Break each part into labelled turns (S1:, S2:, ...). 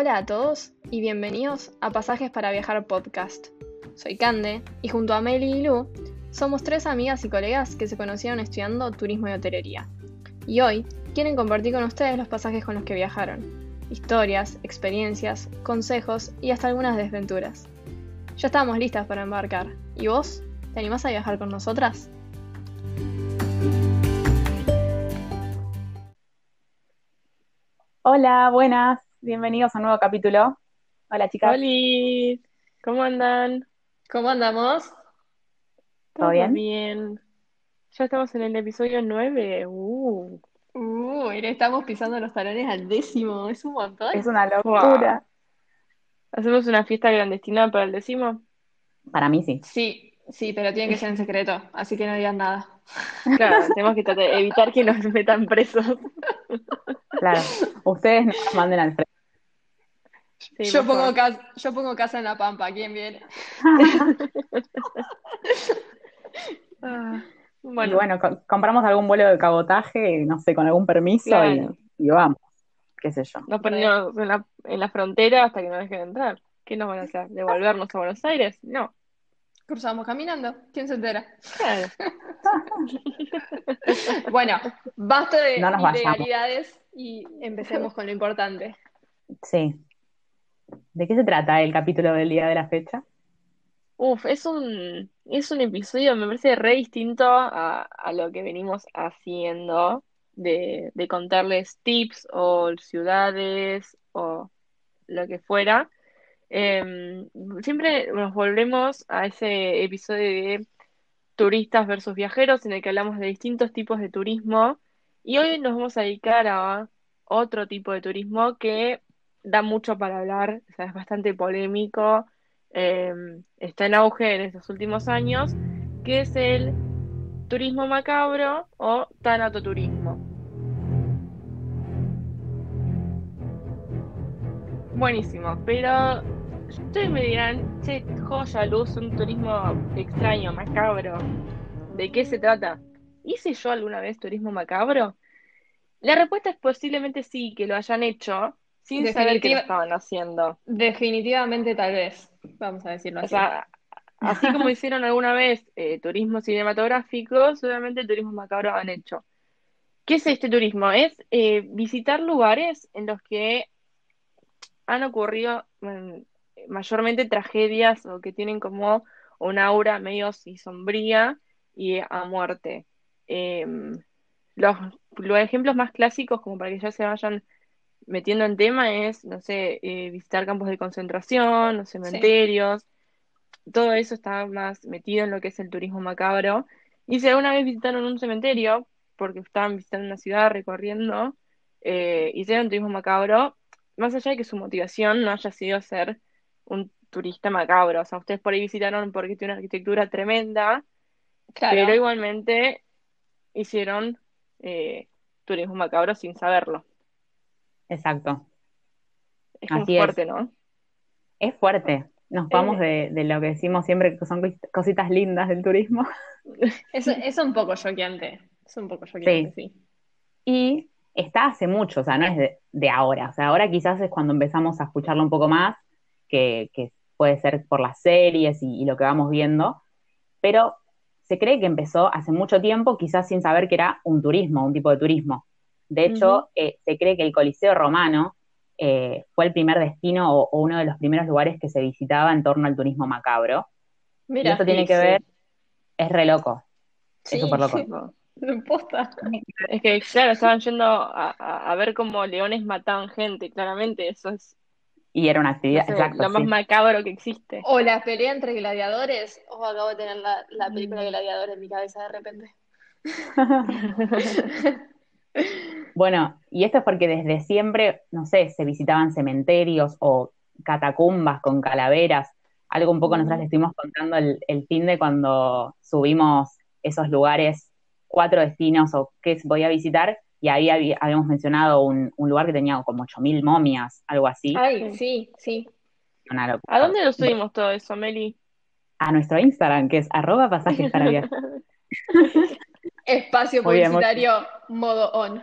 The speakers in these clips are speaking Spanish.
S1: Hola a todos y bienvenidos a Pasajes para Viajar podcast. Soy Cande y junto a Meli y Lu somos tres amigas y colegas que se conocieron estudiando turismo y hotelería. Y hoy quieren compartir con ustedes los pasajes con los que viajaron, historias, experiencias, consejos y hasta algunas desventuras. Ya estamos listas para embarcar. ¿Y vos? ¿Te animás a viajar con nosotras?
S2: Hola, buenas, bienvenidos a un nuevo capítulo. Hola chicas,
S3: Hola, ¿cómo andan?
S1: ¿Cómo andamos?
S2: ¿Todo bien?
S3: bien. Ya estamos en el episodio 9. Uh,
S1: Uh, le estamos pisando los talones al décimo, es un montón.
S2: es una locura.
S3: ¿hacemos una fiesta clandestina para el décimo?
S2: Para mí sí.
S1: Sí, sí, pero tiene que ser en secreto, así que no digan nada.
S3: Claro, tenemos que tratar de evitar que nos metan presos.
S2: Claro, ustedes no nos manden al frente.
S3: Sí,
S1: Yo pongo, casa, yo pongo casa en la pampa, ¿quién viene?
S3: Ah,
S2: Y
S3: bueno,
S2: bueno, co- compramos algún vuelo de cabotaje, no sé, con algún permiso y, y vamos, qué sé yo.
S3: nos ponemos en la, en la frontera hasta que nos dejen entrar. ¿Qué nos van a hacer? ¿Devolvernos a Buenos Aires? No.
S1: Cruzamos caminando, ¿quién se entera?
S3: Claro.
S1: Bueno, basta de
S2: No
S1: ilegalidades y empecemos con lo importante.
S2: Sí. ¿De qué se trata el capítulo del día de la fecha?
S3: Uf, es un, es un episodio, me parece, re distinto a, a lo que venimos haciendo, de, de contarles tips o ciudades o lo que fuera. Em, siempre nos volvemos a ese episodio de turistas versus viajeros, en el que hablamos de distintos tipos de turismo, y hoy nos vamos a dedicar a otro tipo de turismo que da mucho para hablar, o sea, es bastante polémico eh, está en auge en estos últimos años, que es el turismo macabro o tanatoturismo. Buenísimo, pero ustedes me dirán, che, joya, luz, un turismo extraño, macabro. ¿De qué se trata? ¿Hice yo alguna vez turismo macabro? La respuesta es posiblemente sí, que lo hayan hecho sin saber lo
S1: Definitiva-
S3: estaban haciendo.
S1: Definitivamente tal vez, vamos a decirlo
S3: O
S1: así.
S3: sea, así como hicieron alguna vez eh, turismo cinematográfico, seguramente turismo macabro han hecho. ¿Qué es este turismo? Es eh, visitar lugares en los que han ocurrido mm, mayormente tragedias o que tienen como un aura medio así sombría y a muerte. Em, los, los ejemplos más clásicos, como para que ya se vayan metiendo en tema, es, no sé, eh, visitar campos de concentración, los cementerios todo eso está más metido en lo que es el turismo macabro. Y si alguna vez visitaron un cementerio, porque estaban visitando una ciudad, recorriendo, eh, hicieron turismo macabro, más allá de que su motivación no haya sido ser un turista macabro. O sea, ustedes por ahí visitaron porque tiene una arquitectura tremenda,
S1: Claro.
S3: pero igualmente hicieron eh, turismo macabro sin saberlo.
S2: Exacto.
S3: Es
S2: Así es.
S3: fuerte, ¿no?
S2: Es fuerte. Nos vamos de, de lo que decimos siempre que son cos- cositas lindas del turismo.
S1: Es, es un poco choqueante, es un poco choqueante, sí.
S2: Y está hace mucho, o sea, no es de, de ahora. O sea, ahora quizás es cuando empezamos a escucharlo un poco más, que, que puede ser por las series y, y lo que vamos viendo, pero se cree que empezó hace mucho tiempo, quizás sin saber que era un turismo, un tipo de turismo. De hecho, eh, se cree que el Coliseo Romano eh, fue el primer destino o, o uno de los primeros lugares que se visitaba en torno al turismo macabro. y
S1: Mira,
S2: esto tiene
S3: sí,
S2: que
S3: sí.
S2: ver, es re loco,
S1: sí,
S2: es súper loco.
S3: No. Es que, claro, estaban yendo a- a ver cómo leones mataban gente, claramente, eso es
S2: Y era una
S3: no
S2: actividad,
S3: sé,
S2: exacto,
S3: lo más
S2: sí.
S3: macabro que existe.
S1: O la pelea entre gladiadores. Oh, acabo de tener la, la película Gladiador en mi cabeza de repente.
S2: Bueno, y esto es porque desde siempre, no sé, se visitaban cementerios o catacumbas con calaveras, algo un poco nosotros les estuvimos contando el, el fin de cuando subimos esos lugares, cuatro destinos o qué se podía visitar, y ahí habí- habíamos mencionado un, un lugar que tenía como 8.000 momias, algo así,
S1: Ay, sí, sí.
S2: una locura.
S3: ¿A dónde lo subimos todo eso, Meli?
S2: A nuestro Instagram, que es arroba pasajes para viajar.
S1: Espacio
S2: Muy bien, muy
S1: publicitario modo on.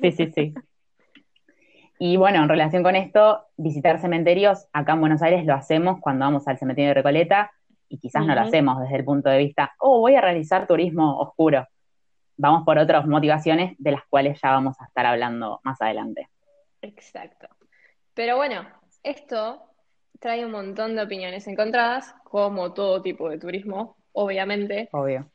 S2: Sí, sí, sí. Y bueno, en relación con esto, visitar cementerios, acá en Buenos Aires lo hacemos cuando vamos al cementerio de Recoleta y quizás no lo hacemos desde el punto de vista, oh, voy a realizar turismo oscuro. Vamos por otras motivaciones de las cuales ya vamos a estar hablando más adelante.
S1: Exacto. Pero bueno, esto trae un montón de opiniones encontradas, como todo tipo de turismo, obviamente.
S2: Obvio.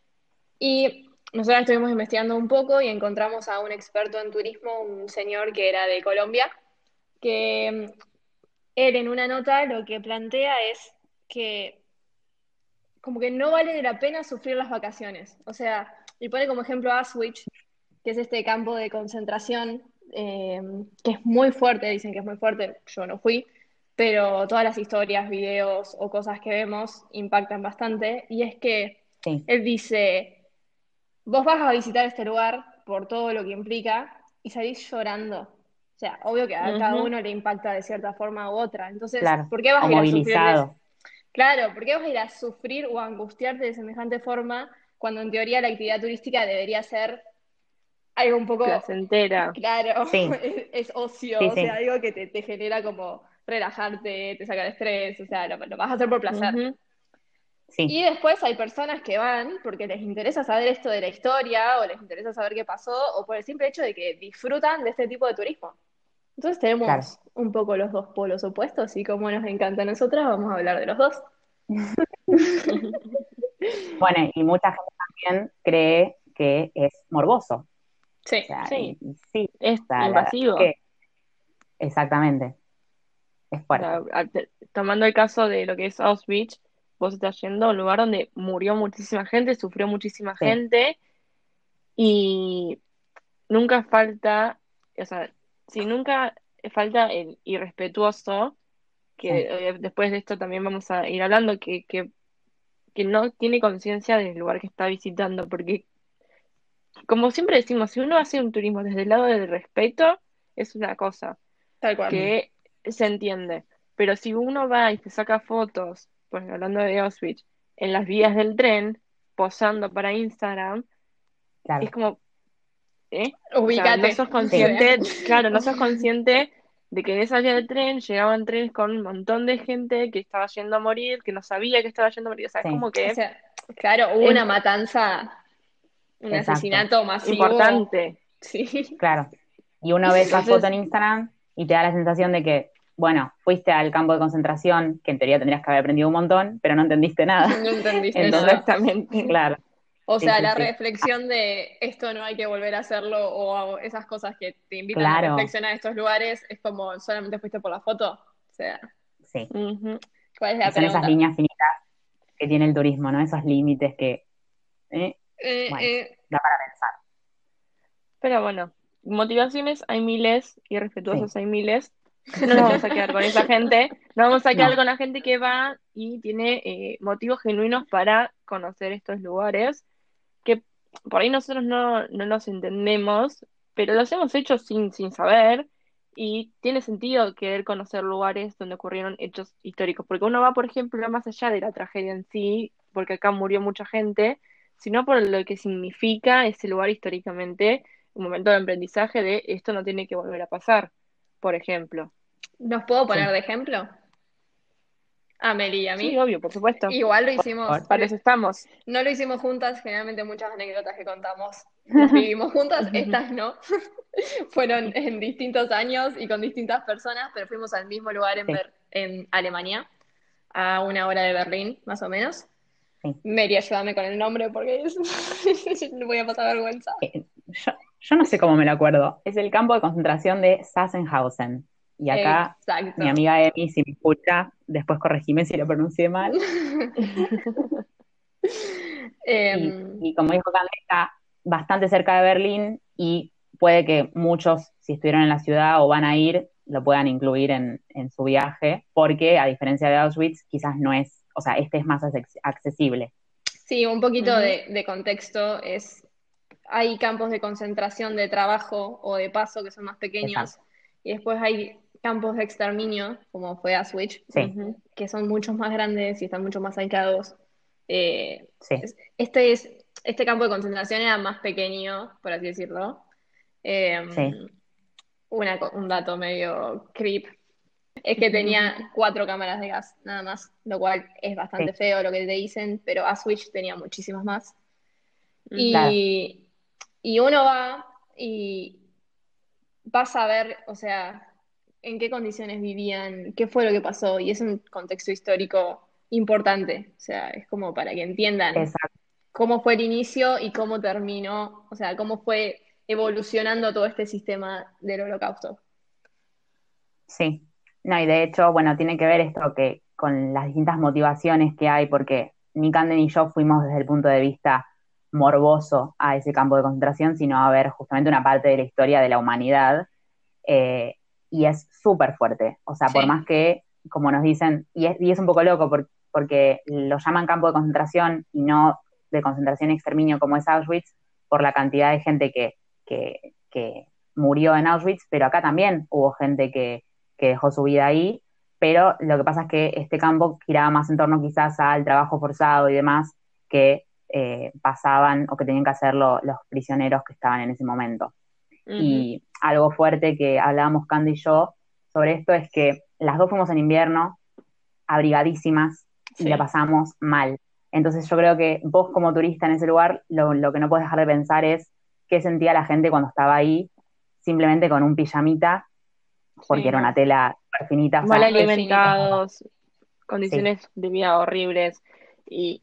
S1: Y nosotros estuvimos investigando un poco y encontramos a un experto en turismo, un señor que era de Colombia, que mm, él en una nota lo que plantea es que como que no vale la pena sufrir las vacaciones. O sea, y pone como ejemplo Auschwitz, que es este campo de concentración eh, que es muy fuerte, dicen que es muy fuerte, yo no fui, pero todas las historias, videos o cosas que vemos impactan bastante. Y es que él dice, vos vas a visitar este lugar por todo lo que implica y salís llorando. O sea, obvio que a cada uno le impacta de cierta forma u otra. Entonces, ¿por qué vas a ir a sufrir? Claro, ¿por qué vas a ir a sufrir o a angustiarte de semejante forma cuando en teoría la actividad turística debería ser algo un poco
S3: placentera?
S1: Claro, es, ocio, o sea, algo que te, genera como relajarte, te saca el estrés, o sea, lo, vas a hacer por placer. Y después hay personas que van porque les interesa saber esto de la historia o les interesa saber qué pasó o por el simple hecho de que disfrutan de este tipo de turismo. Entonces tenemos un poco los dos polos opuestos y como nos encanta a nosotras, vamos a hablar de los dos.
S2: bueno, y mucha gente también cree que es morboso.
S3: Sí, sí. Es invasivo.
S2: exactamente. Es fuerte.
S3: tomando el caso de lo que es Auschwitz, vos estás yendo a un lugar donde murió muchísima gente, sufrió muchísima gente y nunca falta, o sea, si nunca falta el irrespetuoso, que eh, después de esto también vamos a ir hablando, que, que, que no tiene conciencia del lugar que está visitando, porque como siempre decimos, si uno hace un turismo desde el lado del respeto, es una cosa
S1: Tal cual.
S3: que se entiende. Pero si uno va y se saca fotos pues hablando de Auschwitz, en las vías del tren, posando para Instagram, es como, ¿eh? no sos consciente, claro, no sos consciente de que en esa vía del tren llegaban trenes con un montón de gente que estaba yendo a morir, que no sabía que estaba yendo a morir, o sea, es como que...
S1: claro, hubo una matanza, un asesinato más
S3: Importante.
S1: Sí.
S2: Claro. Y uno ve esa foto en Instagram y te da la sensación de que bueno, fuiste al campo de concentración, que en teoría tendrías que haber aprendido un montón, pero no entendiste nada.
S1: No entendiste
S2: nada. Claro.
S1: O sea, la reflexión de esto no hay que volver a hacerlo o esas cosas que te invitan a reflexionar en estos lugares es como solamente fuiste por la foto. O sea,
S2: sí.
S1: ¿Cuál es la
S2: Son esas líneas finitas que tiene el turismo, ¿no? Esos límites que eh, eh, eh. da para pensar.
S3: Pero bueno, motivaciones hay miles y respetuosos hay miles. No nos vamos a quedar con esa gente, no vamos a quedar con la gente que va y tiene eh, motivos genuinos para conocer estos lugares, por ahí nosotros no, no los entendemos, pero los hemos hecho sin, sin saber y tiene sentido querer conocer lugares donde ocurrieron hechos históricos, porque uno va, por ejemplo, más allá de la tragedia en sí, porque acá murió mucha gente, sino por lo que significa ese lugar históricamente, un momento de aprendizaje de esto no tiene que volver a pasar por ejemplo.
S1: ¿Nos puedo poner de ejemplo? A Meli y a mí.
S3: Sí, obvio, por supuesto.
S1: Igual lo hicimos.
S3: Para eso estamos.
S1: No lo hicimos juntas, generalmente muchas anécdotas que contamos las vivimos juntas, estas no. Fueron en distintos años y con distintas personas, pero fuimos al mismo lugar en, en Alemania, a una hora de Berlín, más o menos. Sí. Mary, ayúdame con el nombre porque es... voy a pasar vergüenza.
S2: Eh, yo no sé cómo me lo acuerdo. Es el campo de concentración de Sassenhausen. Y acá mi amiga Emi, si me escucha, después corregime si lo pronuncié mal.
S1: Em,
S2: y, como dijo Candela, está bastante cerca de Berlín y puede que muchos, si estuvieron en la ciudad o van a ir, lo puedan incluir en, su viaje, porque a diferencia de Auschwitz, quizás no es, o sea, este es más accesible.
S1: Sí, un poquito de contexto es hay campos de concentración de trabajo o de paso que son más pequeños y después hay campos de exterminio, como fue a Switch, que son muchos más grandes y están mucho más aislados. Eh, este, es, este campo de concentración era más pequeño, por así decirlo. Em, un dato medio creep es que tenía cuatro cámaras de gas, nada más, lo cual es bastante feo lo que te dicen, pero Aswich tenía muchísimas más. Y, y uno va y vas a ver, o sea, en qué condiciones vivían, qué fue lo que pasó, y es un contexto histórico importante, o sea, es como para que entiendan cómo fue el inicio y cómo terminó, o sea, cómo fue evolucionando todo este sistema del holocausto.
S2: Sí, no, y de hecho, bueno, tiene que ver esto que con las distintas motivaciones que hay, porque ni Canden ni yo fuimos desde el punto de vista morboso a ese campo de concentración, sino a ver justamente una parte de la historia de la humanidad. Eh, y es súper fuerte. O sea, por más que, como nos dicen, y es, y es un poco loco porque, lo llaman campo de concentración y no de concentración y exterminio como es Auschwitz, por la cantidad de gente que, que, que murió en Auschwitz, pero acá también hubo gente que, que dejó su vida ahí, pero lo que pasa es que este campo giraba más en torno quizás al trabajo forzado y demás que eh, pasaban o que tenían que hacer los prisioneros que estaban en ese momento. Y algo fuerte que hablábamos Candy y yo sobre esto es que las dos fuimos en invierno, abrigadísimas, y la pasamos mal. Entonces yo creo que vos como turista en ese lugar, lo, lo que no puedes dejar de pensar es qué sentía la gente cuando estaba ahí, simplemente con un pijamita porque era una tela finita.
S3: Mal alimentados, condiciones de vida horribles y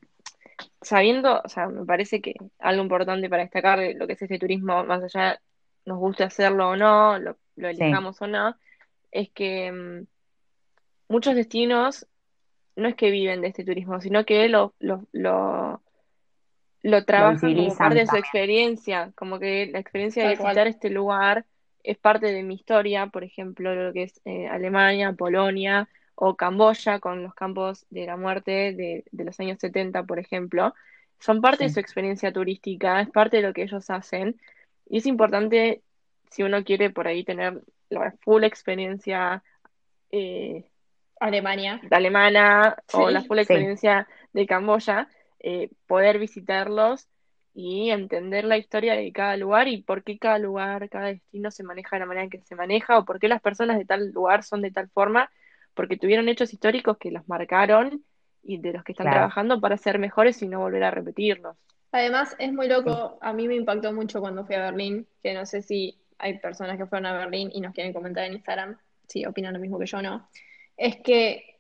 S3: sabiendo, o sea, me parece que algo importante para destacar de lo que es este turismo, más allá nos guste hacerlo o no, lo, elijamos o no, es que mm, muchos destinos no es que viven de este turismo, sino que lo, lo, lo, lo trabajan como parte de su experiencia, como que la experiencia de visitar este lugar es parte de mi historia, por ejemplo, lo que es eh, Alemania, Polonia o Camboya con los campos de la muerte de, los años 70, por ejemplo, son parte de su experiencia turística, es parte de lo que ellos hacen y es importante si uno quiere por ahí tener la full experiencia
S1: eh, Alemania.
S3: de alemana o la full experiencia de Camboya, eh, poder visitarlos y entender la historia de cada lugar y por qué cada lugar, cada destino se maneja de la manera en que se maneja o por qué las personas de tal lugar son de tal forma, porque tuvieron hechos históricos que los marcaron y de los que están trabajando para ser mejores y no volver a repetirlos.
S1: Además, es muy loco, a mí me impactó mucho cuando fui a Berlín, que no sé si hay personas que fueron a Berlín y nos quieren comentar en Instagram, si opinan lo mismo que yo no, es que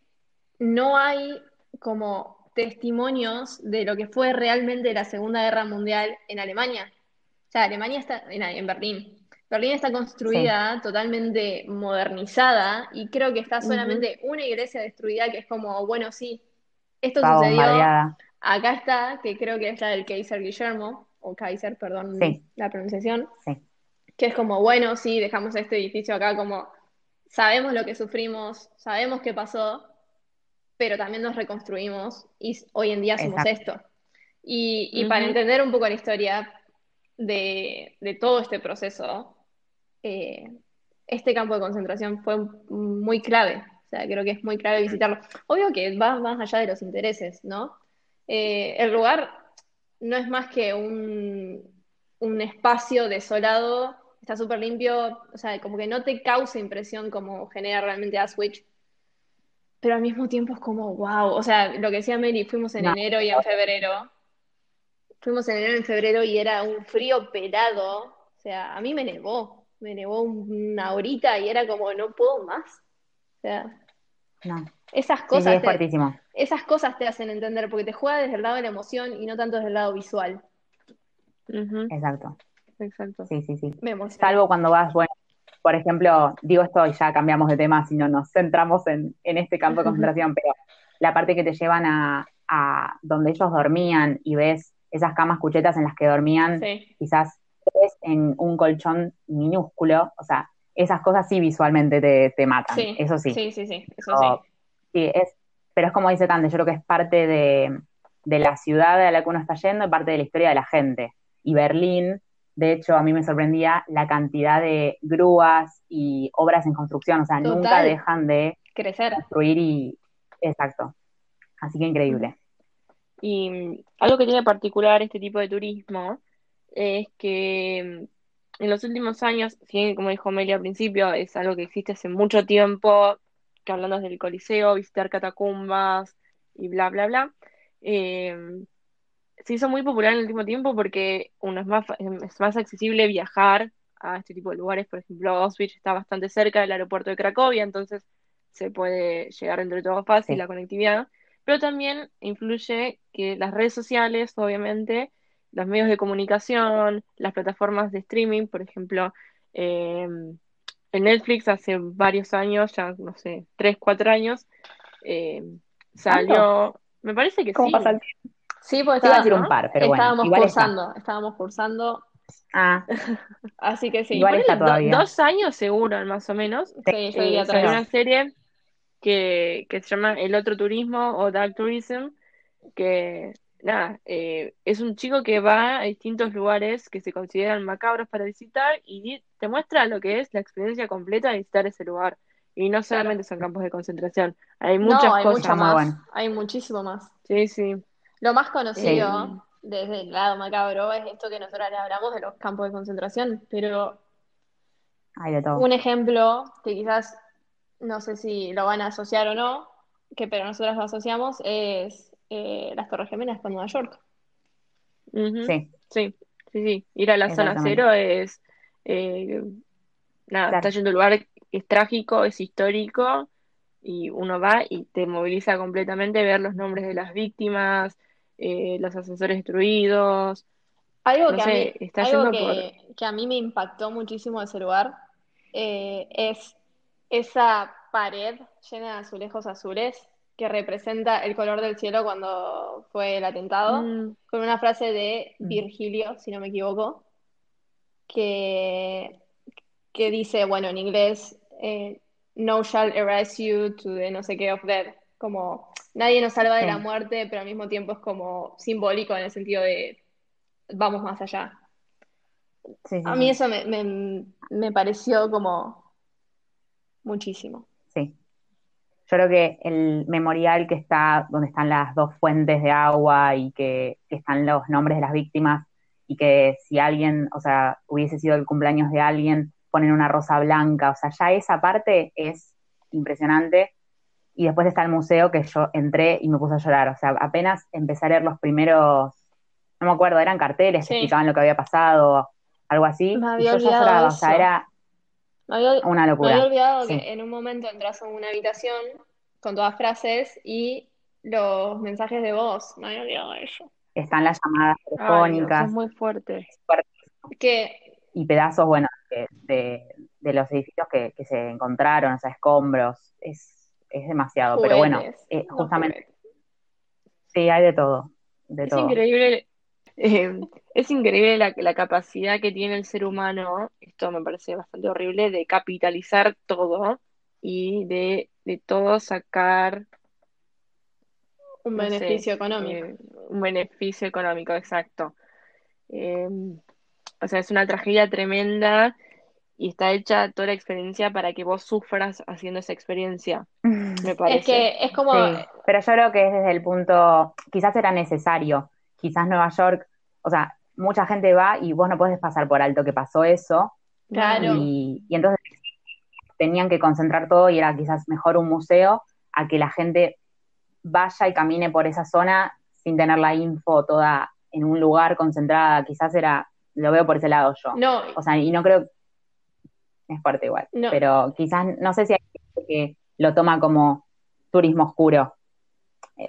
S1: no hay como testimonios de lo que fue realmente la Segunda Guerra Mundial en Alemania. O sea, Alemania está en, Berlín. Berlín está construida totalmente modernizada y creo que está solamente una iglesia destruida que es como, bueno, sí, esto sucedió. Acá está, que creo que es la del Kaiser Guillermo, o Kaiser, perdón la pronunciación, que es como, bueno, sí, dejamos este edificio acá como, sabemos lo que sufrimos, sabemos qué pasó, pero también nos reconstruimos y hoy en día somos esto. Y, para entender un poco la historia de, todo este proceso, eh, este campo de concentración fue muy clave. O sea, creo que es muy clave visitarlo. Obvio que va más allá de los intereses, ¿no? Eh, el lugar no es más que un, un espacio desolado, está súper limpio, o sea, como que no te causa impresión como genera realmente Aswich pero al mismo tiempo es como, wow, o sea, lo que decía Mary, fuimos en enero y en febrero, fuimos en enero y en febrero y era un frío pelado, o sea, a mí me nevó, me nevó una horita y era como, no puedo más, o sea, esas cosas, te, esas cosas te hacen entender, porque te juega desde el lado de la emoción y no tanto desde el lado visual.
S2: Exacto.
S3: Exacto.
S2: Sí, sí, sí. Me Salvo cuando vas, bueno, por ejemplo, digo esto y ya cambiamos de tema, si no nos centramos en, este campo de concentración, pero la parte que te llevan a, donde ellos dormían y ves esas camas cuchetas en las que dormían, quizás en un colchón minúsculo, o sea, esas cosas sí visualmente te, matan, eso sí.
S1: Sí, sí, sí, eso
S2: sí. es, pero es como dice Cande, yo creo que es parte de, de la ciudad a la que uno está yendo y parte de la historia de la gente. Y Berlín de hecho, a mí me sorprendía la cantidad de grúas y obras en construcción, o sea, nunca dejan de
S1: crecer,
S2: construir y... Exacto. Así que increíble.
S3: Y algo que tiene particular este tipo de turismo es que en los últimos años, si como dijo Meli al principio, es algo que existe hace mucho tiempo, que hablando del Coliseo, visitar catacumbas y bla, bla, bla. Eh, se hizo muy popular en el último tiempo porque uno es más, es más accesible viajar a este tipo de lugares. Por ejemplo, Auschwitz está bastante cerca del aeropuerto de Cracovia, entonces se puede llegar entre todo fácil la conectividad. Pero también influye que las redes sociales, obviamente, los medios de comunicación, las plataformas de streaming, por ejemplo, eh, en Netflix hace varios años, ya no sé, tres, cuatro años, eh, salió, me parece que
S2: ¿Cómo
S3: sí.
S2: pasa el tiempo?
S1: Sí, porque estábamos,
S2: decir un par, pero bueno, está.
S1: cursando, estábamos cursando,
S2: Ah,
S1: así que sí.
S2: Igual está
S3: do-
S2: todavía.
S3: dos años seguro, más o menos.
S1: Sí, yo
S3: Eh,
S1: diría
S3: salió
S1: tres.
S3: una serie que, que se llama El Otro Turismo o Dark Tourism, que nada, eh, es un chico que va a distintos lugares que se consideran macabros para visitar y te muestra lo que es la experiencia completa de visitar ese lugar. Y no solamente son campos de concentración, hay muchas
S1: No, hay
S3: cosas.
S1: más,
S2: bueno.
S1: hay muchísimo más.
S3: Sí, sí.
S1: Lo más conocido
S3: Eh,
S1: desde el lado macabro es esto que nosotros le hablamos de los campos de concentración, pero
S2: hay de todo.
S1: un ejemplo que quizás no sé si lo van a asociar o no, que pero nosotros lo asociamos es eh, las Torres Gemelas con Nueva York.
S2: Sí,
S3: Sí, sí, sí. Ir a la zona cero es, eh, nada,
S2: Claro.
S3: está yendo a un lugar que es trágico, es histórico, y uno va y te moviliza completamente ver los nombres de las víctimas, eh, los ascensores destruidos.
S1: Algo
S3: No
S1: que a mí,
S3: está
S1: algo
S3: yendo
S1: que, que a mí me impactó muchísimo de ese lugar eh, es esa pared llena de azulejos azules que representa el color del cielo cuando fue el atentado,
S3: Mm,
S1: con una frase de
S2: Mm.
S1: Virgilio, si no me equivoco, que, que dice, bueno, en inglés, eh, no shall erase you to the no sé qué of death, como nadie nos salva de la muerte, pero al mismo tiempo es como simbólico en el sentido de vamos más allá.
S2: sí, sí,
S1: A mí eso me, me, me pareció como muchísimo.
S2: Yo creo que el memorial que está, donde están las dos fuentes de agua y que, que están los nombres de las víctimas, y que si alguien, o sea, hubiese sido el cumpleaños de alguien, ponen una rosa blanca, o sea, ya esa parte es impresionante. Y después está el museo que yo entré y me puse a llorar, o sea, apenas empecé a leer los primeros, no me acuerdo, eran carteles
S1: Sí.
S2: que explicaban lo que había pasado, algo así,
S1: Me
S2: y
S1: había
S2: yo ya lloraba, o
S1: eso.
S2: sea, era
S1: Me había,
S2: una
S1: me
S2: locura.
S1: había olvidado
S2: Sí.
S1: que en un momento entras a una habitación con todas frases y los mensajes de voz. Me había olvidado eso.
S2: Están las llamadas
S3: ay,
S2: telefónicas
S3: muy fuerte.
S1: Que
S2: y pedazos, bueno, de, de- de los edificios que, que se encontraron, o sea, escombros, es, es demasiado, pero bueno, eh, justamente, sí, hay de todo, de
S3: Es
S2: todo.
S3: increíble, eh, es increíble la, la capacidad que tiene el ser humano, esto me parece bastante horrible, de capitalizar todo y de, de todo sacar,
S1: Un
S3: no sé,
S1: beneficio económico.
S3: eh, un beneficio económico, exacto. Eh, o sea, es una tragedia tremenda y está hecha toda la experiencia para que vos sufras haciendo esa experiencia, me
S1: Es
S3: parece.
S1: que es como,
S2: Sí, pero yo creo que es desde el punto, quizás era necesario, quizás Nueva York, o sea, mucha gente va y vos no podés pasar por alto que pasó eso,
S1: claro,
S2: y, y entonces tenían que concentrar todo y era quizás mejor un museo a que la gente vaya y camine por esa zona sin tener la info toda en un lugar concentrada, quizás era, lo veo por ese lado yo.
S1: no,
S2: O sea, y no creo, es fuerte igual,
S1: No.
S2: pero quizás, no sé si hay gente que lo toma como turismo oscuro.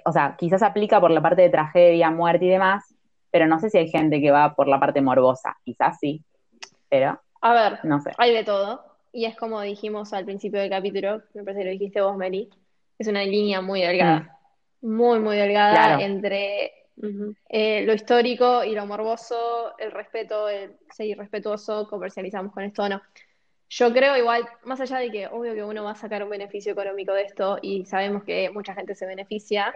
S2: O sea, quizás aplica por la parte de tragedia, muerte y demás, pero no sé si hay gente que va por la parte morbosa, quizás sí, pero
S1: a ver,
S2: no sé.
S1: hay de todo. Y es como dijimos al principio del capítulo, me parece que lo dijiste vos, Meli, es una línea muy delgada, muy, muy delgada
S2: Claro.
S1: entre eh, lo histórico y lo morboso, el respeto, el ser irrespetuoso, comercializamos con esto o no. Yo creo igual, más allá de que obvio que uno va a sacar un beneficio económico de esto y sabemos que mucha gente se beneficia,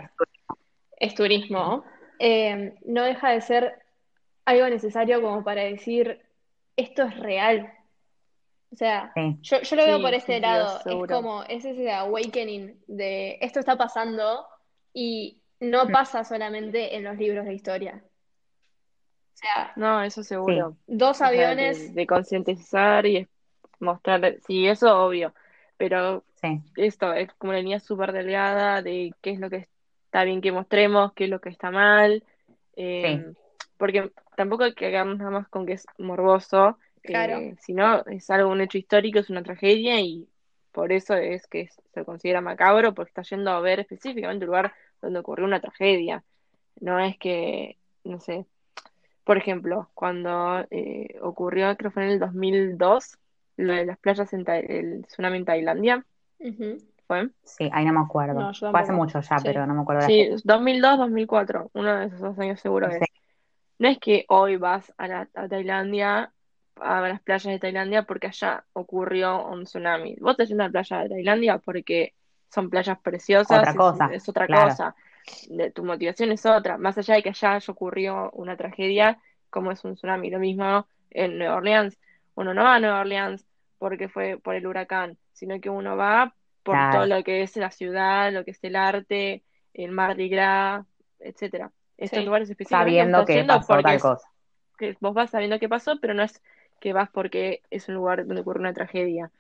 S1: es turismo, eh, no deja de ser algo necesario como para decir, esto es real. O sea,
S2: Sí.
S1: yo, yo lo veo
S3: Sí,
S1: por este
S3: sí,
S1: lado, es como, es ese awakening de esto está pasando y no pasa solamente en los libros de historia. O sea,
S3: No, eso seguro.
S1: dos
S3: O sea,
S1: aviones.
S3: de, de concientizar y es- mostrar, sí, eso obvio, pero
S2: Sí,
S3: esto es como una línea súper delgada de qué es lo que está bien que mostremos, qué es lo que está mal, eh, porque tampoco hay que quedarnos nada más con que es morboso,
S1: Claro.
S3: eh, sino es algo, un hecho histórico, es una tragedia y por eso es que se considera macabro, porque está yendo a ver específicamente un lugar donde ocurrió una tragedia. No es que, no sé, por ejemplo, cuando eh, ocurrió, creo que fue en el 2002, lo de las playas en Tai- el tsunami en Tailandia,
S1: Ujú.
S3: ¿fue?
S2: sí, ahí no me acuerdo.
S1: No,
S2: Fue hace mucho ya,
S1: Sí.
S2: pero no me acuerdo de
S3: Sí, 2002, 2004, uno de esos dos años seguro
S2: Sí.
S3: es. No es que hoy vas a, la- a Tailandia, a las playas de Tailandia, porque allá ocurrió un tsunami. Vos te yendo a la playa de Tailandia porque son playas preciosas,
S2: Otra
S3: es,
S2: cosa,
S3: es otra
S2: claro.
S3: cosa. De- tu motivación es otra. Más allá de que allá haya ocurrido una tragedia, como es un tsunami. Lo mismo en Nueva Orleans. Uno no va a Nueva Orleans porque fue por el huracán, sino que uno va por
S2: Claro.
S3: todo lo que es la ciudad, lo que es el arte, el Mardi Gras, etcétera. Estos
S1: Sí.
S3: lugares específicamente
S2: Sabiendo que pasó
S3: porque
S2: tal
S3: es-
S2: cosa.
S3: que vos vas sabiendo qué pasó, pero no es que vas porque es un lugar donde ocurre una tragedia.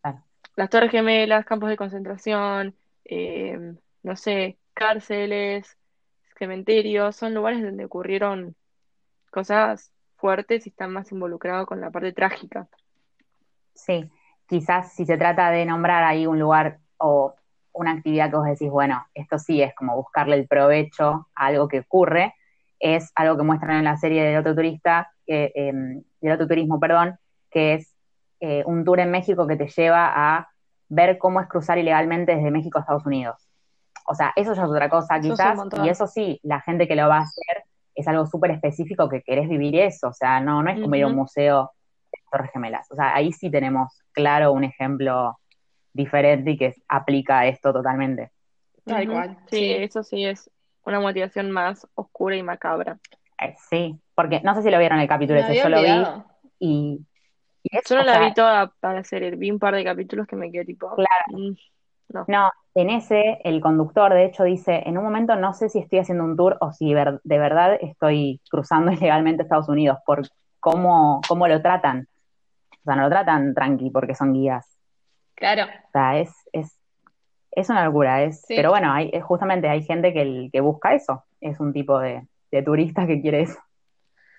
S2: Claro.
S3: Las Torres Gemelas, campos de concentración, eh, no sé, cárceles, cementerios, son lugares donde ocurrieron cosas fuertes y están más involucrados con la parte trágica.
S2: Sí, quizás si se trata de nombrar ahí un lugar o una actividad que vos decís, bueno, esto sí es como buscarle el provecho a algo que ocurre, es algo que muestran en la serie del otro turista, que, eh, del otro turismo, perdón, que es eh, un tour en México que te lleva a ver cómo es cruzar ilegalmente desde México a Estados Unidos. O sea, eso ya es otra cosa
S1: Eso es un
S2: quizás, y eso sí, la gente que lo va a hacer es algo súper específico que querés vivir eso, o sea, no, no es como ir a un museo de Torres Gemelas. O sea, ahí sí tenemos claro un ejemplo diferente y que aplica esto totalmente.
S1: Tal cual,
S3: Sí,
S1: sí.
S3: eso sí es una motivación más oscura y macabra.
S2: Eh, sí, porque no sé si lo vieron el capítulo ese, yo lo vi y, y es,
S3: Yo no la
S2: sea,
S3: vi toda para hacer, vi un par de capítulos que me quedé tipo,
S2: Claro.
S3: mm, no.
S2: No, en ese el conductor de hecho dice, en un momento no sé si estoy haciendo un tour o si ver- de verdad estoy cruzando ilegalmente Estados Unidos por cómo, cómo lo tratan. O sea, no lo tratan tranqui porque son guías.
S1: Claro.
S2: O sea, es, es, es una locura. Es,
S1: Sí.
S2: Pero bueno, hay, justamente hay gente que, el- que busca eso. Es un tipo de, de turista que quiere eso.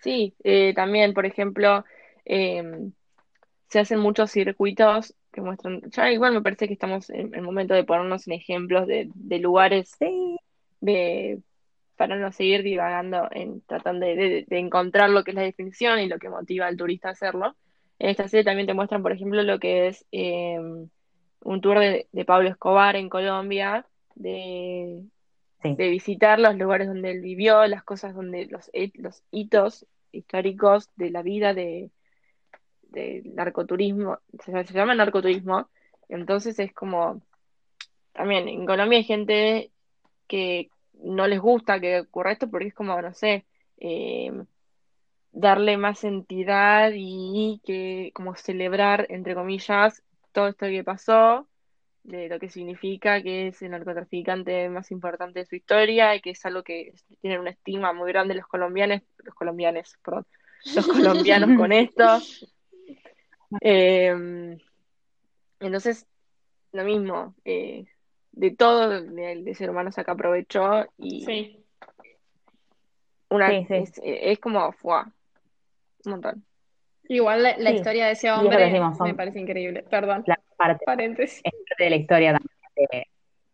S3: Sí, eh, también, por ejemplo, eh, se hacen muchos circuitos que muestran, ya igual me parece que estamos en el momento de ponernos en ejemplos de, de lugares
S2: Sí,
S3: de, para no seguir divagando en tratando de, de- de encontrar lo que es la definición y lo que motiva al turista a hacerlo. En esta serie también te muestran, por ejemplo, lo que es eh, un tour de, de Pablo Escobar en Colombia, de,
S2: sí,
S3: de visitar los lugares donde él vivió, las cosas donde los, los hitos históricos de la vida de, del narcoturismo, se, se llama narcoturismo, entonces es como, también en Colombia hay gente que no les gusta que ocurra esto porque es como, no sé, eh, darle más entidad y que como celebrar, entre comillas, todo esto que pasó, de lo que significa que es el narcotraficante más importante de su historia y que es algo que tienen una estima muy grande los colombianos, los colombianos, perdón, los colombianos con esto. Eh, entonces, lo mismo, eh, de todo el, el ser humano saca provecho y
S1: Sí.
S3: una
S2: Sí, sí.
S3: Es, es como fuá, un montón.
S1: Igual la, la
S2: Sí.
S1: historia de ese hombre
S2: que decimos, son-
S1: me parece increíble. Perdón,
S2: la parte,
S1: paréntesis.
S2: es parte de la historia también de,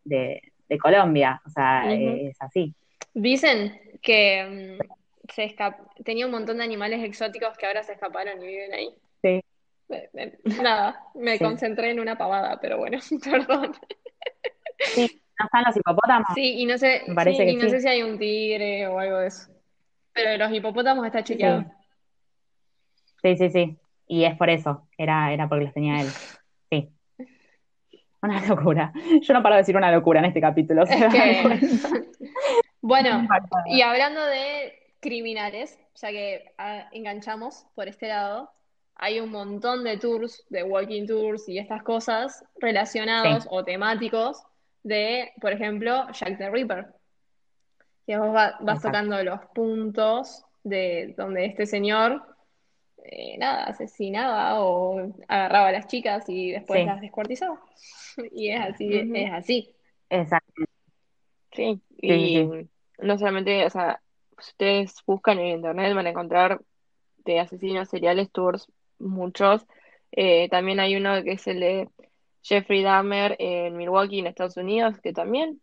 S2: de, de Colombia. O sea, eh, es así.
S1: Dicen que mm, se escap- tenía un montón de animales exóticos que ahora se escaparon y viven ahí.
S2: Sí.
S1: Nada, me
S2: Sí.
S1: concentré en una pavada, pero bueno, perdón.
S2: Sí, ¿no están los hipopótamos?
S1: Sí, y no sé,
S2: Me parece
S1: sí,
S2: que
S1: y no
S2: sí.
S1: sé si hay un tigre o algo de eso. Pero los hipopótamos está chequeado.
S2: Sí, sí, sí. Y es por eso. Era, era porque los tenía él. Sí. Una locura. Yo no paro de decir una locura en este capítulo.
S1: Es que, bueno, y hablando de criminales, ya que ah, enganchamos por este lado, hay un montón de tours, de walking tours y estas cosas relacionados
S2: Sí.
S1: o temáticos de, por ejemplo, Jack the Ripper. Que vos va- vas tocando los puntos de donde este señor, eh, nada, asesinaba o agarraba a las chicas y después
S2: Sí.
S1: las descuartizaba. Y es así, es así.
S2: Exacto.
S3: Sí,
S2: Sí,
S3: y
S2: sí.
S3: no solamente, o sea, si ustedes buscan en internet van a encontrar de asesinos seriales tours muchos. Eh, también hay uno que es el de Jeffrey Dahmer en Milwaukee, en Estados Unidos, que también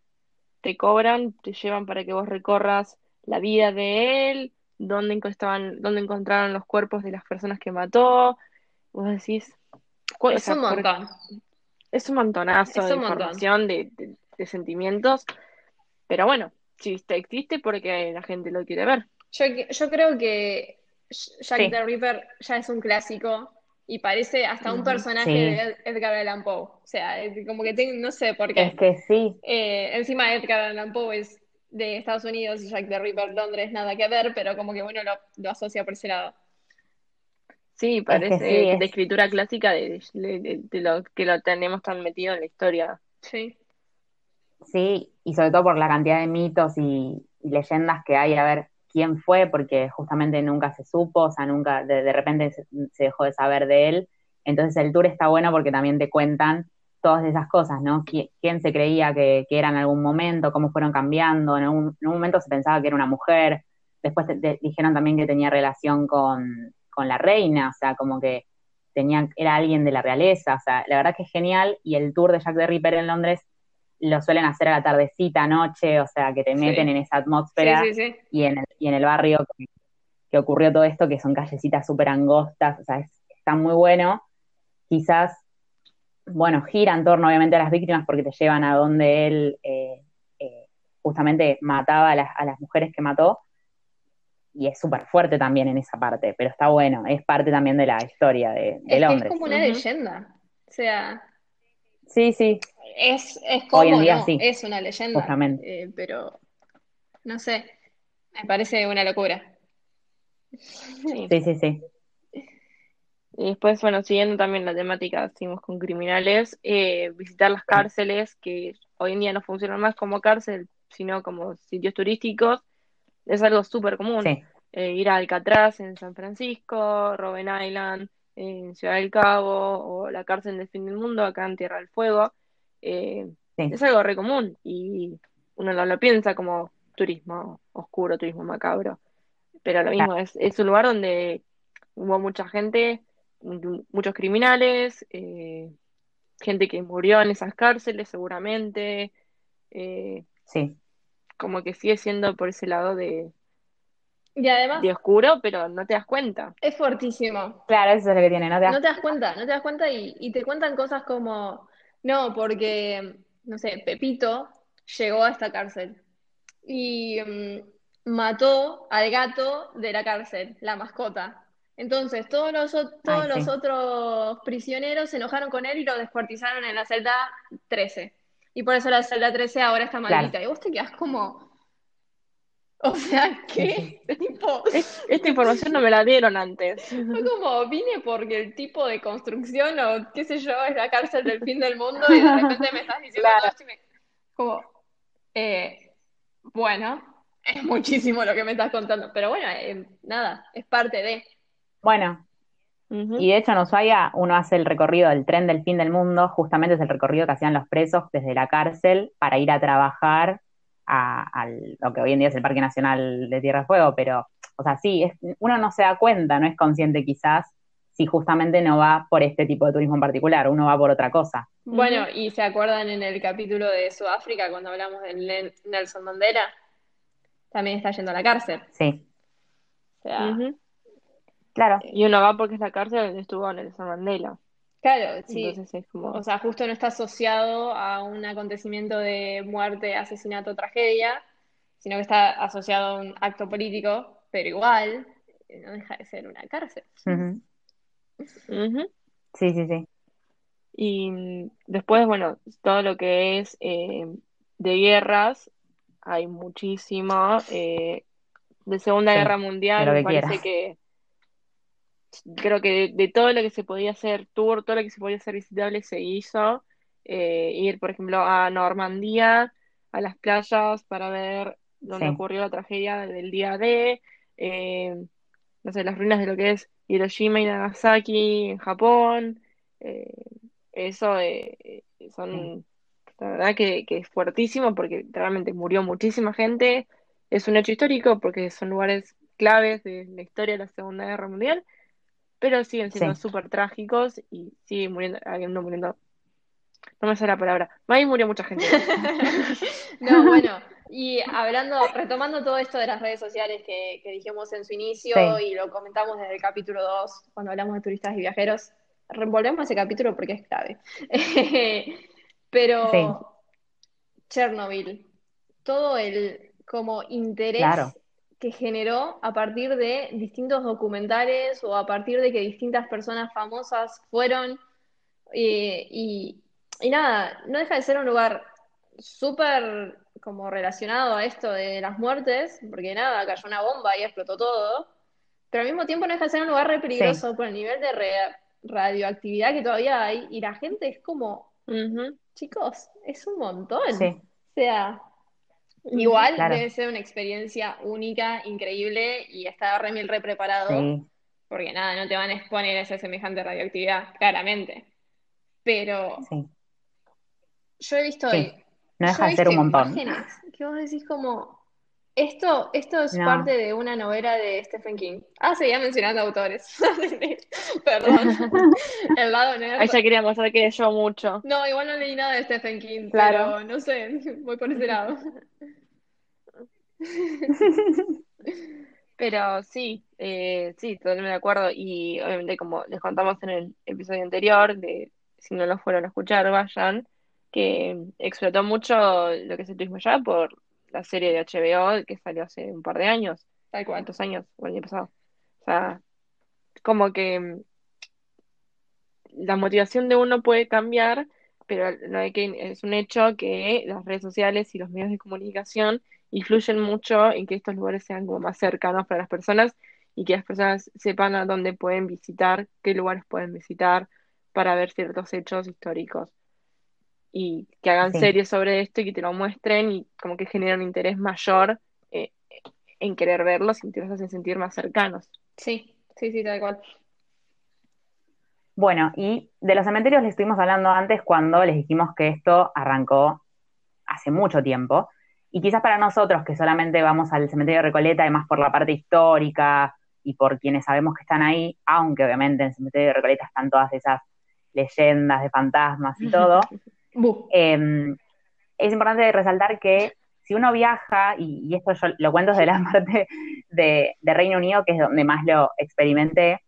S3: te cobran, te llevan para que vos recorras la vida de él, dónde enco- estaban, dónde encontraron los cuerpos de las personas que mató. Vos decís,
S1: Es
S3: sea,
S1: un montón.
S3: es un montonazo
S1: Es
S3: de
S1: montón.
S3: información, de, de- de sentimientos, pero bueno, está- existe porque la gente lo quiere ver.
S1: Yo, yo creo que Jack
S2: Sí.
S1: the Ripper ya es un clásico y parece hasta un personaje
S2: Sí.
S1: de Ed- Edgar Allan Poe. O sea, como que tengo, no sé por qué.
S2: Es que sí,
S1: Eh, encima Edgar Allan Poe es de Estados Unidos y Jack the Ripper Londres nada que ver, pero como que uno lo, lo asocia por ese lado.
S3: Sí, parece
S2: sí,
S3: de
S2: es-
S3: escritura clásica de, de- de- de lo que lo tenemos tan metido en la historia.
S1: Sí.
S2: sí, y sobre todo por la cantidad de mitos y, y leyendas que hay, a ver quién fue, porque justamente nunca se supo, o sea, nunca, de, de repente se, se dejó de saber de él. Entonces el tour está bueno porque también te cuentan todas esas cosas, ¿no? ¿Qui- ¿Quién se creía que, que era en algún momento? ¿Cómo fueron cambiando? En algún, en un momento se pensaba que era una mujer, después te- te dijeron también que tenía relación con, con la reina, o sea, como que tenía, era alguien de la realeza, o sea, la verdad que es genial, y el tour de Jack the Ripper en Londres lo suelen hacer a la tardecita, noche, o sea, que te
S1: Sí.
S2: meten en esa atmósfera
S1: sí, sí.
S2: y en el, y en el barrio que, que ocurrió todo esto, que son callecitas súper angostas, o sea, es- está muy bueno. Quizás, bueno, gira en torno obviamente a las víctimas porque te llevan a donde él eh, eh, justamente mataba a las, a las mujeres que mató, y es súper fuerte también en esa parte, pero está bueno, es parte también de la historia de, de
S1: Es
S2: Londres.
S1: como una leyenda. O sea,
S2: Sí, sí,
S1: es, es como,
S2: Hoy en día
S1: ¿no?
S2: sí,
S1: Es una leyenda.
S2: justamente.
S1: Eh, pero, no sé, me parece una locura.
S3: Sí.
S2: Sí, sí, sí.
S3: Y después, bueno, siguiendo también la temática, seguimos con criminales, eh, visitar las cárceles que hoy en día no funcionan más como cárcel, sino como sitios turísticos, es algo súper común.
S2: Sí,
S3: Eh, ir a Alcatraz en San Francisco, Robben Island en Ciudad del Cabo, o la cárcel del fin del mundo acá en Tierra del Fuego. Eh,
S2: sí.
S3: es algo re común y uno no lo piensa como turismo oscuro, turismo macabro. Pero lo mismo, es, es un lugar donde hubo mucha gente, mu- muchos criminales, eh, gente que murió en esas cárceles seguramente, eh,
S2: Sí,
S3: como que sigue siendo por ese lado de,
S1: Y además,
S3: de oscuro, pero no te das cuenta.
S1: es fortísimo.
S2: claro, eso es lo que tiene, ¿no? Te das
S1: No te das cuenta, no te das cuenta y, y te cuentan cosas como, no, porque, no sé, Pepito llegó a esta cárcel y mm, mató al gato de la cárcel, la mascota. Entonces, todos los, todos
S2: Ay,
S1: los
S2: sí.
S1: otros prisioneros se enojaron con él y lo descuartizaron en la celda 13. Y por eso la celda 13 ahora está
S2: Claro.
S1: maldita. Y vos te quedás como, o sea, ¿qué? Tipo,
S3: Es- esta información no me la dieron antes.
S1: fue como, vine porque el tipo de construcción o qué sé yo es la cárcel del fin del mundo y de repente me estás diciendo
S2: Claro.
S1: todo me- Como, eh, bueno, es muchísimo lo que me estás contando, pero bueno, eh, nada, es parte de...
S2: Bueno, y de hecho en Ushuaia uno hace el recorrido del tren del fin del mundo, justamente es el recorrido que hacían los presos desde la cárcel para ir a trabajar a, a lo que hoy en día es el Parque Nacional de Tierra del Fuego, pero, o sea, sí, es, uno no se da cuenta, no es consciente quizás si justamente no va por este tipo de turismo en particular, uno va por otra cosa.
S1: Bueno, y se acuerdan en el capítulo de Sudáfrica cuando hablamos de Nelson Mandela, también está yendo a la cárcel.
S2: Sí,
S1: O sea,
S2: claro,
S3: Y uno va porque es la cárcel donde estuvo Nelson Mandela.
S1: claro, sí.
S3: Entonces es como,
S1: O sea, justo no está asociado a un acontecimiento de muerte, asesinato, tragedia, sino que está asociado a un acto político, pero igual no deja de ser una cárcel.
S2: Sí, sí, sí,
S3: Y después, bueno, todo lo que es eh, de guerras, hay muchísimo. eh, de Segunda
S2: Sí,
S3: Guerra Mundial, me parece
S2: quieras.
S3: que creo que de, de todo lo que se podía hacer tour, todo lo que se podía hacer visitable se hizo. Eh, ir, por ejemplo, a Normandía, a las playas para ver dónde
S2: Sí.
S3: ocurrió la tragedia del día D. eh, no sé, las ruinas de lo que es Hiroshima y Nagasaki en Japón. Eh, eso eh, son, la verdad que, que es fuertísimo porque realmente murió muchísima gente. Es un hecho histórico porque son lugares claves de la historia de la Segunda Guerra Mundial, pero siguen siendo
S2: Sí.
S3: súper trágicos y sigue muriendo, habiendo muriendo. No me sale la palabra. Ahí murió mucha gente.
S1: No, bueno, y hablando, retomando todo esto de las redes sociales que, que dijimos en su inicio
S2: Sí.
S1: y lo comentamos desde el capítulo 2, cuando hablamos de turistas y viajeros, volvemos a ese capítulo porque es clave. Pero
S2: Sí.
S1: Chernobyl, todo el como interés
S2: Claro.
S1: que generó a partir de distintos documentales o a partir de que distintas personas famosas fueron eh, y, y nada, no deja de ser un lugar súper como relacionado a esto de las muertes, porque nada, cayó una bomba y explotó todo, pero al mismo tiempo no deja de ser un lugar re peligroso por el nivel de re- radioactividad que todavía hay y la gente es como, chicos, es un montón.
S2: Sí.
S1: O sea, igual
S2: Claro.
S1: debe ser una experiencia única, increíble y está re mil re preparado,
S2: Sí.
S1: porque nada, no te van a exponer a esa semejante radioactividad, claramente. Pero
S2: Sí.
S1: Yo he visto,
S2: Sí. No
S1: yo
S2: deja de ser un montón.
S1: imágenes que vos decís como, esto, esto es
S2: No.
S1: parte de una novela de Stephen King. Ah, seguía mencionando autores. Perdón. El lado nerd.
S3: Ahí ya quería mostrar que leyó mucho.
S1: No, igual no leí nada de Stephen King,
S2: Claro.
S1: pero no sé, voy por ese lado.
S3: Pero sí, eh, sí, totalmente de acuerdo. Y obviamente, como les contamos en el episodio anterior, de si no lo fueron a escuchar, vayan, que explotó mucho lo que es el turismo allá por la serie de HBO que salió hace un par de años,
S1: Tal cual.
S3: cuántos años, o el año pasado. O sea, como que la motivación de uno puede cambiar, pero no hay que, es un hecho que las redes sociales y los medios de comunicación influyen mucho en que estos lugares sean como más cercanos para las personas y que las personas sepan a dónde pueden visitar, qué lugares pueden visitar para ver ciertos hechos históricos. Y que hagan
S2: Sí.
S3: series sobre esto y que te lo muestren y como que generan un interés mayor eh, en querer verlos y te los hacen sentir más cercanos.
S1: Sí, sí, sí, tal cual.
S2: Bueno, y de los cementerios les estuvimos hablando antes cuando les dijimos que esto arrancó hace mucho tiempo. Y quizás para nosotros que solamente vamos al cementerio de Recoleta, además por la parte histórica y por quienes sabemos que están ahí, aunque obviamente en el cementerio de Recoleta están todas esas leyendas de fantasmas y todo. Eh, es importante resaltar que si uno viaja, y, esto yo lo cuento desde la parte de, Reino Unido, que es donde más lo experimenté,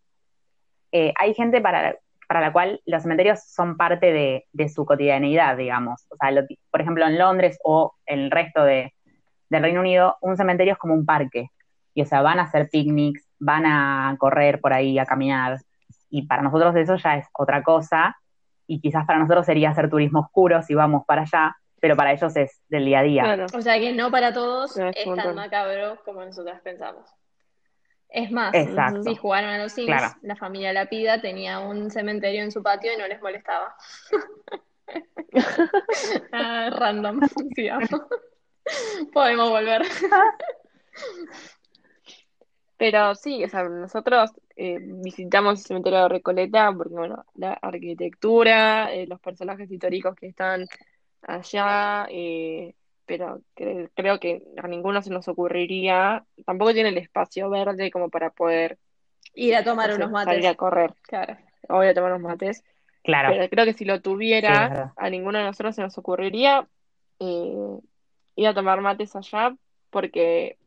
S2: eh, hay gente para, para la cual los cementerios son parte de, su cotidianeidad, digamos. O sea, por ejemplo, en Londres o en el resto de, del Reino Unido, un cementerio es como un parque. Y o sea, van a hacer picnics, van a correr por ahí, a caminar. Y para nosotros eso ya es otra cosa. Y quizás para nosotros sería hacer turismo oscuro si vamos para allá, pero para ellos es del día a día.
S3: Claro.
S1: O sea que no para todos
S3: No, es
S1: tan macabro como nosotras pensamos. Es más,
S2: Exacto.
S1: si jugaron a los Sims,
S2: Claro.
S1: la familia Lapida tenía un cementerio en su patio y no les molestaba. Ah, random, sigamos. Podemos volver.
S3: Pero sí, o sea, nosotros eh, visitamos el cementerio de Recoleta porque, bueno, la arquitectura, eh, los personajes históricos que están allá, eh, pero cre- creo que a ninguno se nos ocurriría, tampoco tiene el espacio verde como para poder
S1: Ir a tomar unos
S3: salir a
S1: mates.
S3: correr
S1: Claro.
S3: o voy a tomar unos mates.
S2: Claro.
S3: Pero creo que si lo tuviera, a ninguno de nosotros se nos ocurriría eh, ir a tomar mates allá porque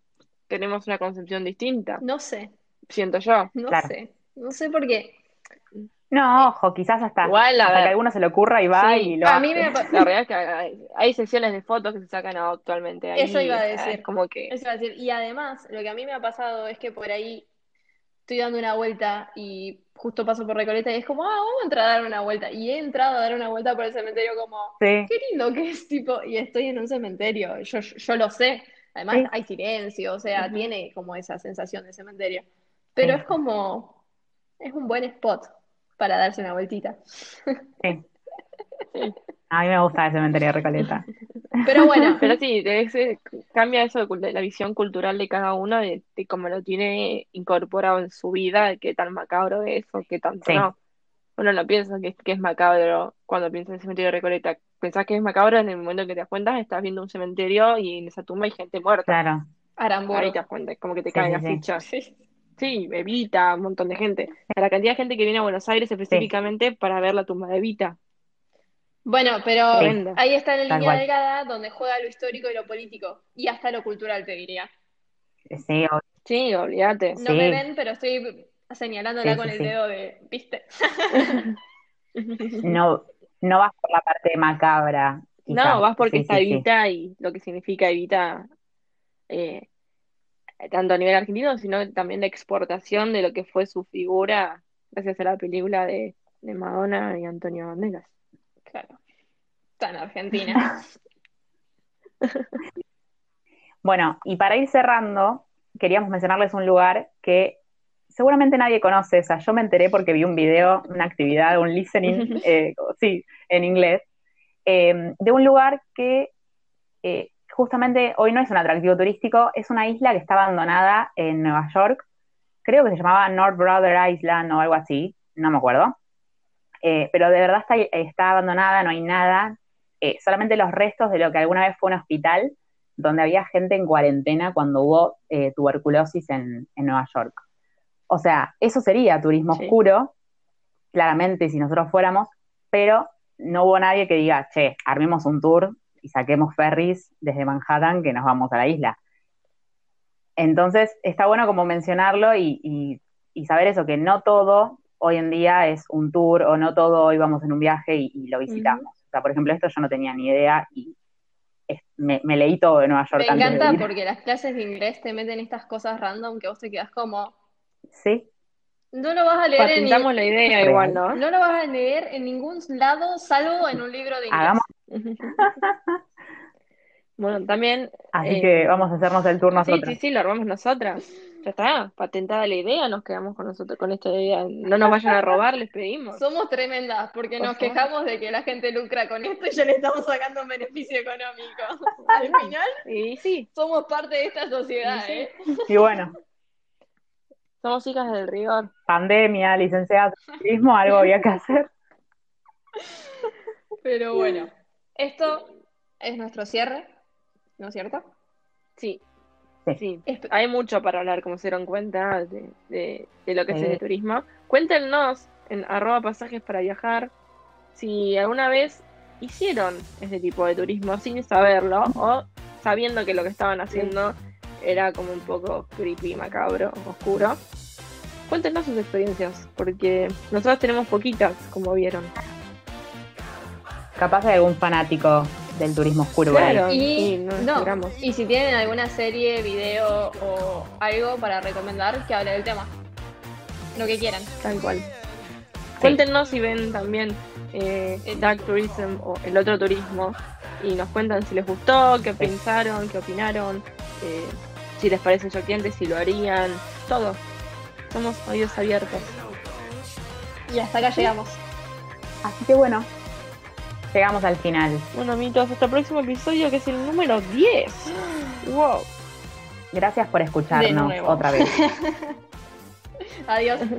S3: tenemos una concepción distinta,
S1: No sé,
S3: siento yo.
S1: no
S2: Claro.
S1: sé. No sé por qué.
S2: No, ojo, quizás hasta,
S3: Igual, a
S2: hasta
S3: ver.
S2: que a alguno se le ocurra y va
S3: Sí,
S2: y lo
S1: a
S2: hace.
S1: mí me
S3: La realidad es que hay, hay sesiones de fotos que se sacan actualmente ahí.
S1: Eso iba a
S3: o sea,
S1: decir.
S3: es como que
S1: Eso iba a decir. Y además, lo que a mí me ha pasado es que por ahí estoy dando una vuelta y justo paso por Recoleta y es como, ah, vamos a entrar a dar una vuelta. Y he entrado a dar una vuelta por el cementerio como,
S2: Sí,
S1: qué lindo que es, tipo, y estoy en un cementerio. Yo, yo, yo lo sé. Además,
S2: Sí.
S1: hay silencio, o sea, tiene como esa sensación de cementerio. Pero
S2: Sí.
S1: es como, es un buen spot para darse una vueltita.
S2: sí. A mí me gusta el cementerio de Recoleta.
S1: Pero bueno,
S3: Pero sí, ese- cambia eso de la visión cultural de cada uno, de, de cómo lo tiene incorporado en su vida, de qué tan macabro es o qué tanto
S2: Sí.
S3: no. Uno no piensa que, que es macabro cuando piensa en el cementerio de Recoleta. Pensás que es macabro en el momento que te das cuenta, estás viendo un cementerio y en esa tumba hay gente muerta.
S2: Claro.
S1: Aramburu.
S3: Ahí te das cuenta, es como que te
S2: Sí,
S3: caen
S2: sí,
S3: las
S2: sí.
S3: fichas. Sí, Evita, un montón de gente. La cantidad de gente que viene a Buenos Aires específicamente para ver la tumba de Evita.
S1: Bueno, pero
S3: Sí.
S1: ahí está la
S2: Tal
S1: línea
S2: cual.
S1: delgada donde juega lo histórico y lo político. Y hasta lo cultural, te diría.
S2: Sí,
S3: Sí, olvídate.
S1: No
S2: Sí.
S1: me ven, pero estoy señalándola
S2: Sí,
S1: con
S2: sí,
S1: el
S2: sí.
S1: dedo de, ¿viste?
S2: no, no vas por la parte macabra. quizás.
S3: No, vas porque
S2: Sí,
S3: está
S2: sí, sí.
S3: Evita y lo que significa Evita, eh, tanto a nivel argentino, sino también la exportación de lo que fue su figura gracias a la película de, de Madonna y Antonio Banderas.
S1: Claro. Está en Argentina.
S2: Bueno, y para ir cerrando, queríamos mencionarles un lugar que seguramente nadie conoce. O sea, yo me enteré porque vi un video, una actividad, un listening, eh, sí, en inglés, eh, de un lugar que eh, justamente hoy no es un atractivo turístico, es una isla que está abandonada en Nueva York. Creo que se llamaba North Brother Island o algo así, no me acuerdo. Eh, pero de verdad está, está abandonada, no hay nada, eh, solamente los restos de lo que alguna vez fue un hospital donde había gente en cuarentena cuando hubo eh, tuberculosis en, en Nueva York. O sea, eso sería turismo
S3: Sí.
S2: oscuro, claramente si nosotros fuéramos, pero no hubo nadie que diga, che, armemos un tour y saquemos ferries desde Manhattan que nos vamos a la isla. Entonces, está bueno como mencionarlo y, y- y saber eso, que no todo hoy en día es un tour o no todo hoy vamos en un viaje y, y lo visitamos. O sea, por ejemplo, esto yo no tenía ni idea y es- me, me leí todo de Nueva York
S1: Me
S2: antes
S1: encanta porque las clases de inglés te meten estas cosas random que vos te quedas como,
S2: Sí,
S1: no lo vas a leer en
S3: la idea igual, ¿no?
S1: no lo vas a leer en ningún lado salvo en un libro de inglés.
S2: hagamos,
S3: Bueno, también,
S2: así
S3: Eh,
S2: que vamos a hacernos el tour
S3: sí,
S2: nosotros.
S3: sí, sí, lo armamos nosotras. Ya está, patentada la idea, nos quedamos con nosotros con esta idea. No nos vayan a robar, les pedimos.
S1: Somos tremendas porque
S3: Por
S1: nos quejamos de que la gente lucra con esto y ya le estamos sacando un beneficio económico. Al final
S3: Y sí,
S1: somos parte de esta sociedad,
S3: sí.
S1: ¿eh?
S2: Y bueno,
S3: somos hijas del rigor.
S2: pandemia, licenciada en turismo, algo había que hacer.
S1: Pero bueno, esto es nuestro cierre, ¿no es cierto?
S3: Sí,
S2: Sí.
S3: Hay mucho para hablar, como se dieron cuenta, de, de- de lo que es el turismo. Cuéntenos en arroba pasajes para viajar si alguna vez hicieron ese tipo de turismo sin saberlo o sabiendo que lo que estaban haciendo era como un poco creepy, macabro, oscuro. Cuéntenos sus experiencias, porque nosotros tenemos poquitas, como vieron.
S2: Capaz hay algún fanático del turismo oscuro ahí.
S3: Claro.
S1: Y,
S3: Sí, no
S1: no, y si tienen alguna serie, video o algo para recomendar, que hable del tema. Lo que quieran.
S3: Tal cual. Cuéntenos si ven también eh, Dark Tourism o el otro turismo y nos cuentan si les gustó, qué pensaron, qué opinaron, eh, si les parece choqueante, si lo harían, todo. Somos oídos abiertos.
S1: Y hasta acá llegamos.
S2: Así que bueno, llegamos al final.
S3: Bueno, amigos, hasta el próximo episodio que es el número 10. ¡Wow!
S2: Gracias por escucharnos otra vez.
S1: Adiós.